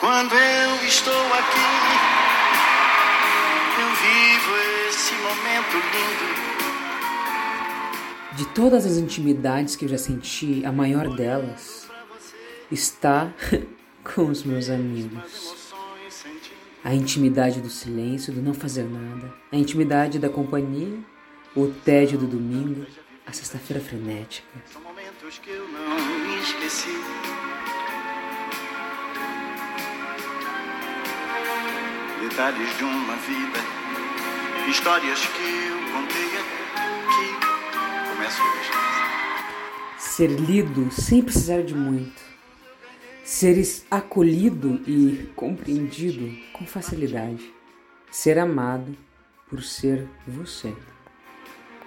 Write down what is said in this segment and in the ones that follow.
Quando eu estou aqui, eu vivo esse momento lindo. De todas as intimidades que eu já senti, a maior delas está com os meus amigos. A intimidade do silêncio, do não fazer nada, a intimidade da companhia, o tédio do domingo, a sexta-feira frenética. São momentos que eu não esqueci. Detalhes de uma vida, histórias que eu contei aqui. Começo hoje. Ser lido sem precisar de muito. Ser acolhido e compreendido com facilidade. Ser amado por ser você.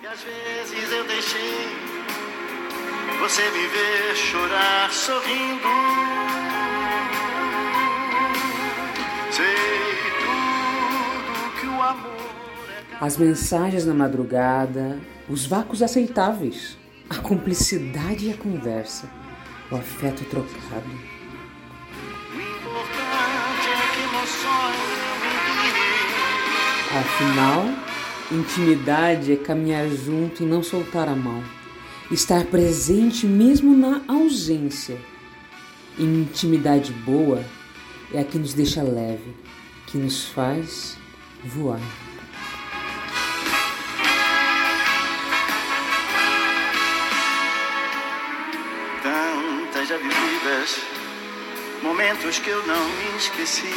E às vezes eu deixei você me ver chorar sorrindo. As mensagens na madrugada, os vácuos aceitáveis, a cumplicidade e a conversa, o afeto trocado. Afinal, intimidade é caminhar junto e não soltar a mão. Estar presente mesmo na ausência. Intimidade boa é a que nos deixa leve, que nos faz voar. Já vividas, momentos que eu não me esqueci.